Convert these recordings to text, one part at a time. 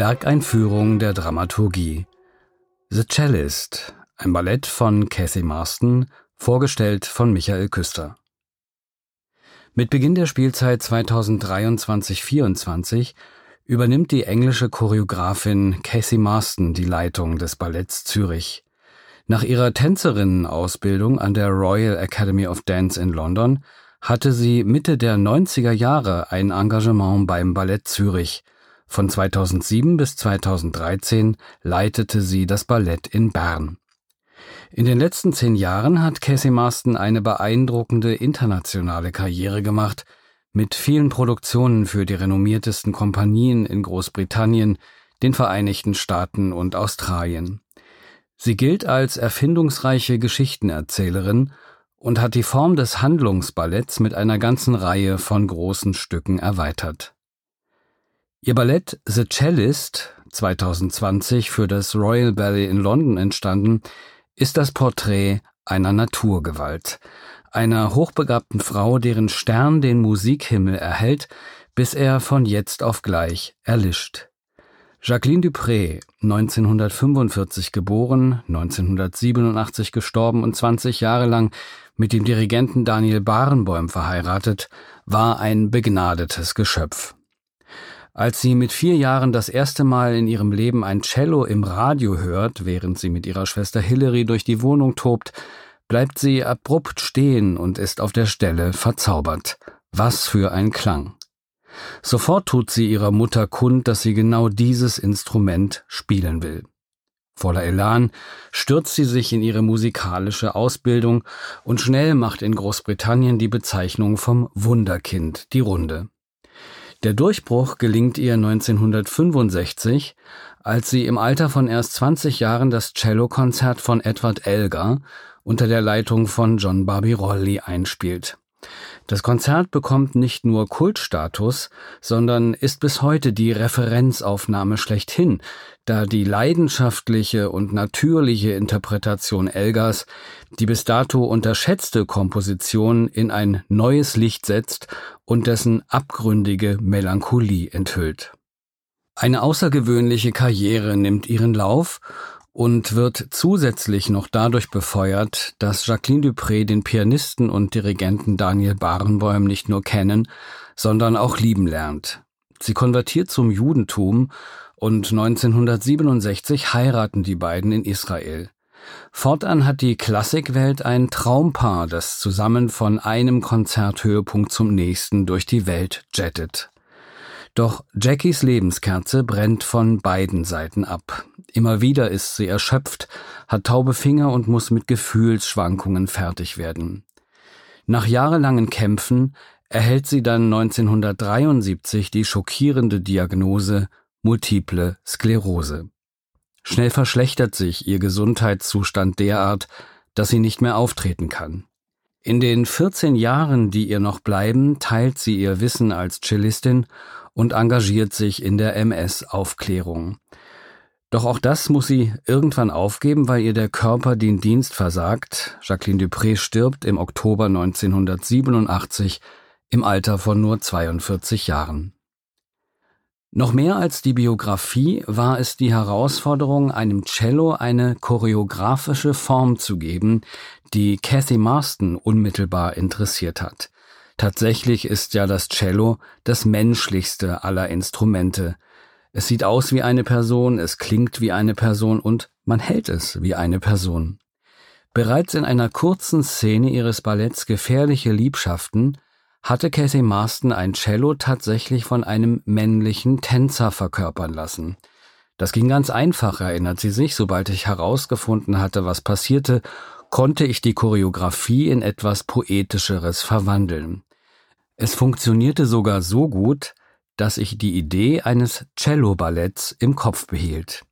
Werkeinführung der Dramaturgie. The Cellist, ein Ballett von Cathy Marston, vorgestellt von Michael Küster. Mit Beginn der Spielzeit 2023-24 übernimmt die englische Choreografin Cathy Marston die Leitung des Balletts Zürich. Nach ihrer Tänzerinnenausbildung an der Royal Academy of Dance in London hatte sie Mitte der 90er Jahre ein Engagement beim Ballett Zürich. Von 2007 bis 2013 leitete sie das Ballett in Bern. In den letzten zehn Jahren hat Casey Marston eine beeindruckende internationale Karriere gemacht, mit vielen Produktionen für die renommiertesten Kompanien in Großbritannien, den Vereinigten Staaten und Australien. Sie gilt als erfindungsreiche Geschichtenerzählerin und hat die Form des Handlungsballetts mit einer ganzen Reihe von großen Stücken erweitert. Ihr Ballett The Cellist, 2020 für das Royal Ballet in London entstanden, ist das Porträt einer Naturgewalt, einer hochbegabten Frau, deren Stern den Musikhimmel erhält, bis er von jetzt auf gleich erlischt. Jacqueline Dupré, 1945 geboren, 1987 gestorben und 20 Jahre lang mit dem Dirigenten Daniel Barenboim verheiratet, war ein begnadetes Geschöpf. Als sie mit vier Jahren das erste Mal in ihrem Leben ein Cello im Radio hört, während sie mit ihrer Schwester Hilary durch die Wohnung tobt, bleibt sie abrupt stehen und ist auf der Stelle verzaubert. Was für ein Klang. Sofort tut sie ihrer Mutter kund, dass sie genau dieses Instrument spielen will. Voller Elan stürzt sie sich in ihre musikalische Ausbildung und schnell macht in Großbritannien die Bezeichnung vom Wunderkind die Runde. Der Durchbruch gelingt ihr 1965, als sie im Alter von erst 20 Jahren das Cellokonzert von Edward Elgar unter der Leitung von John Barbirolli einspielt. Das Konzert bekommt nicht nur Kultstatus, sondern ist bis heute die Referenzaufnahme schlechthin, da die leidenschaftliche und natürliche Interpretation Elgars die bis dato unterschätzte Komposition in ein neues Licht setzt und dessen abgründige Melancholie enthüllt. Eine außergewöhnliche Karriere nimmt ihren Lauf und wird zusätzlich noch dadurch befeuert, dass Jacqueline Dupré den Pianisten und Dirigenten Daniel Barenboim nicht nur kennen, sondern auch lieben lernt. Sie konvertiert zum Judentum und 1967 heiraten die beiden in Israel. Fortan hat die Klassikwelt ein Traumpaar, das zusammen von einem Konzerthöhepunkt zum nächsten durch die Welt jettet. Doch Jackies Lebenskerze brennt von beiden Seiten ab. Immer wieder ist sie erschöpft, hat taube Finger und muss mit Gefühlsschwankungen fertig werden. Nach jahrelangen Kämpfen erhält sie dann 1973 die schockierende Diagnose Multiple Sklerose. Schnell verschlechtert sich ihr Gesundheitszustand derart, dass sie nicht mehr auftreten kann. In den 14 Jahren, die ihr noch bleiben, teilt sie ihr Wissen als Cellistin und engagiert sich in der MS-Aufklärung. Doch auch das muss sie irgendwann aufgeben, weil ihr der Körper den Dienst versagt. Jacqueline Dupré stirbt im Oktober 1987 im Alter von nur 42 Jahren. Noch mehr als die Biografie war es die Herausforderung, einem Cello eine choreografische Form zu geben, die Cathy Marston unmittelbar interessiert hat. Tatsächlich ist ja das Cello das menschlichste aller Instrumente. Es sieht aus wie eine Person, es klingt wie eine Person und man hält es wie eine Person. Bereits in einer kurzen Szene ihres Balletts Gefährliche Liebschaften hatte Casey Marston ein Cello tatsächlich von einem männlichen Tänzer verkörpern lassen. Das ging ganz einfach, erinnert sie sich, sobald ich herausgefunden hatte, was passierte, konnte ich die Choreografie in etwas Poetischeres verwandeln. Es funktionierte sogar so gut, dass ich die Idee eines Cello-Balletts im Kopf behielt.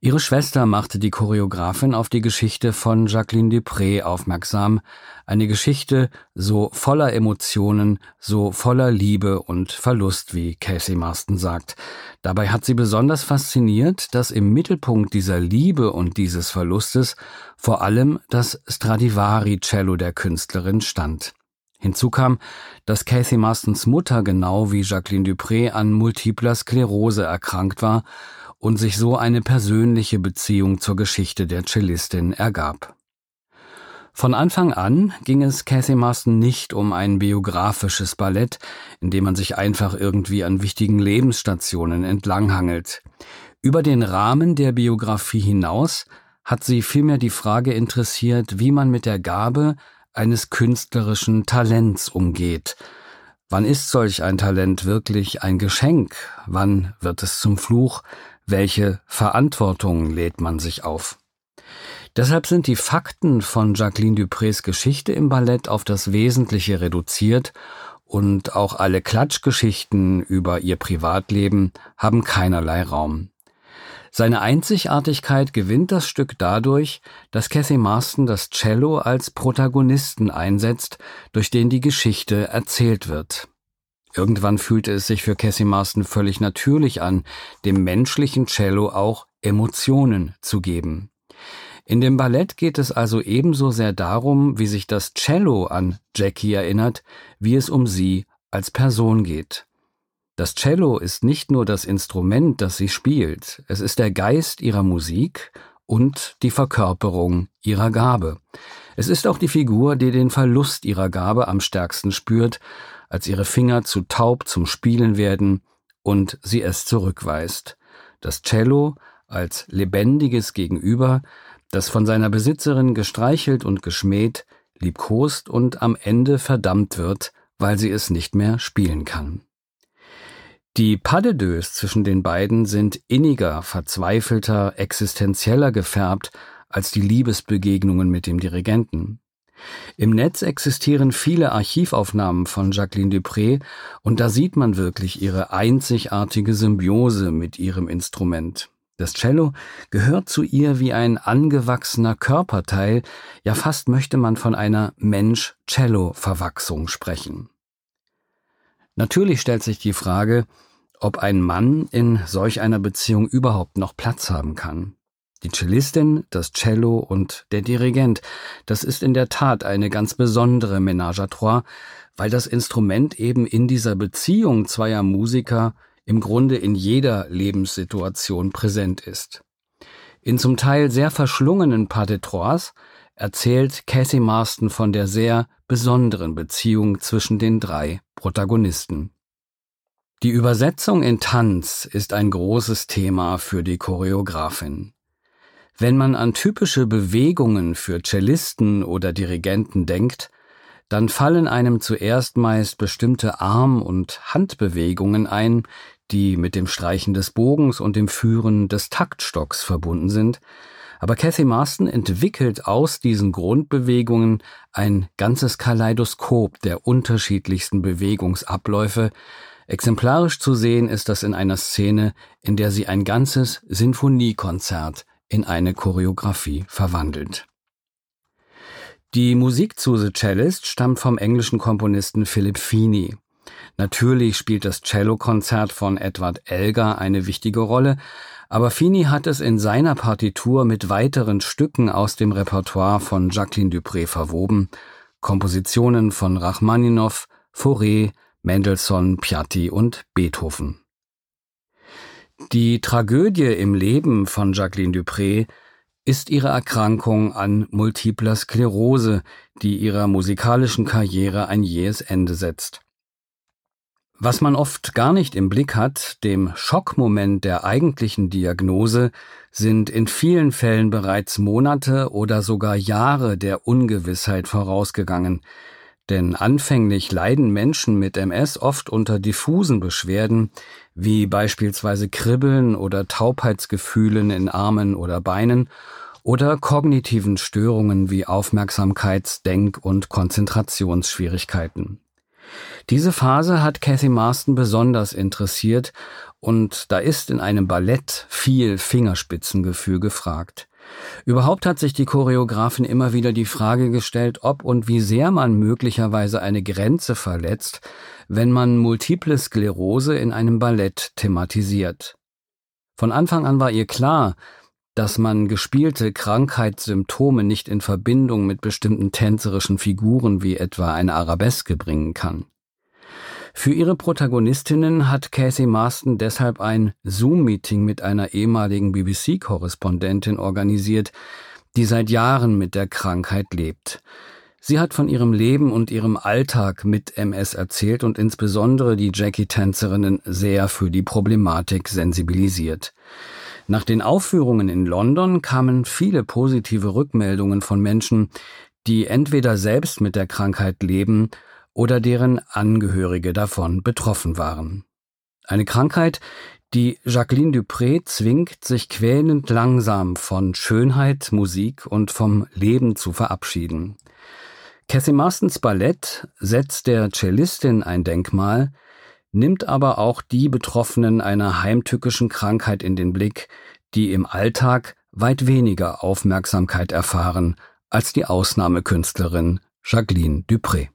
Ihre Schwester machte die Choreografin auf die Geschichte von Jacqueline Dupré aufmerksam, eine Geschichte so voller Emotionen, so voller Liebe und Verlust, wie Casey Marston sagt. Dabei hat sie besonders fasziniert, dass im Mittelpunkt dieser Liebe und dieses Verlustes vor allem das Stradivari-Cello der Künstlerin stand. Hinzu kam, dass Cathy Marstons Mutter genau wie Jacqueline Dupré an multipler Sklerose erkrankt war und sich so eine persönliche Beziehung zur Geschichte der Cellistin ergab. Von Anfang an ging es Cathy Marston nicht um ein biografisches Ballett, in dem man sich einfach irgendwie an wichtigen Lebensstationen entlanghangelt. Über den Rahmen der Biografie hinaus hat sie vielmehr die Frage interessiert, wie man mit der Gabe eines künstlerischen Talents umgeht. Wann ist solch ein Talent wirklich ein Geschenk? Wann wird es zum Fluch? Welche Verantwortung lädt man sich auf? Deshalb sind die Fakten von Jacqueline Duprés Geschichte im Ballett auf das Wesentliche reduziert und auch alle Klatschgeschichten über ihr Privatleben haben keinerlei Raum. Seine Einzigartigkeit gewinnt das Stück dadurch, dass Cathy Marston das Cello als Protagonisten einsetzt, durch den die Geschichte erzählt wird. Irgendwann fühlte es sich für Cathy Marston völlig natürlich an, dem menschlichen Cello auch Emotionen zu geben. In dem Ballett geht es also ebenso sehr darum, wie sich das Cello an Jackie erinnert, wie es um sie als Person geht. Das Cello ist nicht nur das Instrument, das sie spielt, es ist der Geist ihrer Musik und die Verkörperung ihrer Gabe. Es ist auch die Figur, die den Verlust ihrer Gabe am stärksten spürt, als ihre Finger zu taub zum Spielen werden und sie es zurückweist. Das Cello als lebendiges Gegenüber, das von seiner Besitzerin gestreichelt und geschmäht, liebkost und am Ende verdammt wird, weil sie es nicht mehr spielen kann. Die pas de deux zwischen den beiden sind inniger, verzweifelter, existenzieller gefärbt als die Liebesbegegnungen mit dem Dirigenten. Im Netz existieren viele Archivaufnahmen von Jacqueline Dupré und da sieht man wirklich ihre einzigartige Symbiose mit ihrem Instrument. Das Cello gehört zu ihr wie ein angewachsener Körperteil, ja fast möchte man von einer Mensch-Cello-Verwachsung sprechen. Natürlich stellt sich die Frage, ob ein Mann in solch einer Beziehung überhaupt noch Platz haben kann. Die Cellistin, das Cello und der Dirigent, das ist in der Tat eine ganz besondere Ménage à trois, weil das Instrument eben in dieser Beziehung zweier Musiker im Grunde in jeder Lebenssituation präsent ist. In zum Teil sehr verschlungenen Pas de Trois erzählt Cathy Marston von der sehr besonderen Beziehung zwischen den drei Protagonisten. Die Übersetzung in Tanz ist ein großes Thema für die Choreografin. Wenn man an typische Bewegungen für Cellisten oder Dirigenten denkt, dann fallen einem zuerst meist bestimmte Arm- und Handbewegungen ein, die mit dem Streichen des Bogens und dem Führen des Taktstocks verbunden sind, aber Cathy Marston entwickelt aus diesen Grundbewegungen ein ganzes Kaleidoskop der unterschiedlichsten Bewegungsabläufe, Exemplarisch zu sehen ist das in einer Szene, in der sie ein ganzes Sinfoniekonzert in eine Choreografie verwandelt. Die Musik zu The Cellist stammt vom englischen Komponisten Philip Feeney. Natürlich spielt das Cellokonzert von Edward Elgar eine wichtige Rolle, aber Feeney hat es in seiner Partitur mit weiteren Stücken aus dem Repertoire von Jacqueline Dupré verwoben, Kompositionen von Rachmaninow, Fauré, Mendelssohn, Piatti und Beethoven. Die Tragödie im Leben von Jacqueline Dupré ist ihre Erkrankung an multipler Sklerose, die ihrer musikalischen Karriere ein jähes Ende setzt. Was man oft gar nicht im Blick hat, dem Schockmoment der eigentlichen Diagnose, sind in vielen Fällen bereits Monate oder sogar Jahre der Ungewissheit vorausgegangen, denn anfänglich leiden Menschen mit MS oft unter diffusen Beschwerden, wie beispielsweise Kribbeln oder Taubheitsgefühlen in Armen oder Beinen oder kognitiven Störungen wie Aufmerksamkeits-, Denk- und Konzentrationsschwierigkeiten. Diese Phase hat Cathy Marston besonders interessiert und da ist in einem Ballett viel Fingerspitzengefühl gefragt. Überhaupt hat sich die Choreografin immer wieder die Frage gestellt, ob und wie sehr man möglicherweise eine Grenze verletzt, wenn man multiple Sklerose in einem Ballett thematisiert. Von Anfang an war ihr klar, dass man gespielte Krankheitssymptome nicht in Verbindung mit bestimmten tänzerischen Figuren wie etwa eine Arabeske bringen kann. Für ihre Protagonistinnen hat Casey Marston deshalb ein Zoom-Meeting mit einer ehemaligen BBC-Korrespondentin organisiert, die seit Jahren mit der Krankheit lebt. Sie hat von ihrem Leben und ihrem Alltag mit MS erzählt und insbesondere die Jackie-Tänzerinnen sehr für die Problematik sensibilisiert. Nach den Aufführungen in London kamen viele positive Rückmeldungen von Menschen, die entweder selbst mit der Krankheit leben oder deren Angehörige davon betroffen waren. Eine Krankheit, die Jacqueline Dupré zwingt, sich quälend langsam von Schönheit, Musik und vom Leben zu verabschieden. Cassie Marstons Ballett setzt der Cellistin ein Denkmal, nimmt aber auch die Betroffenen einer heimtückischen Krankheit in den Blick, die im Alltag weit weniger Aufmerksamkeit erfahren als die Ausnahmekünstlerin Jacqueline Dupré.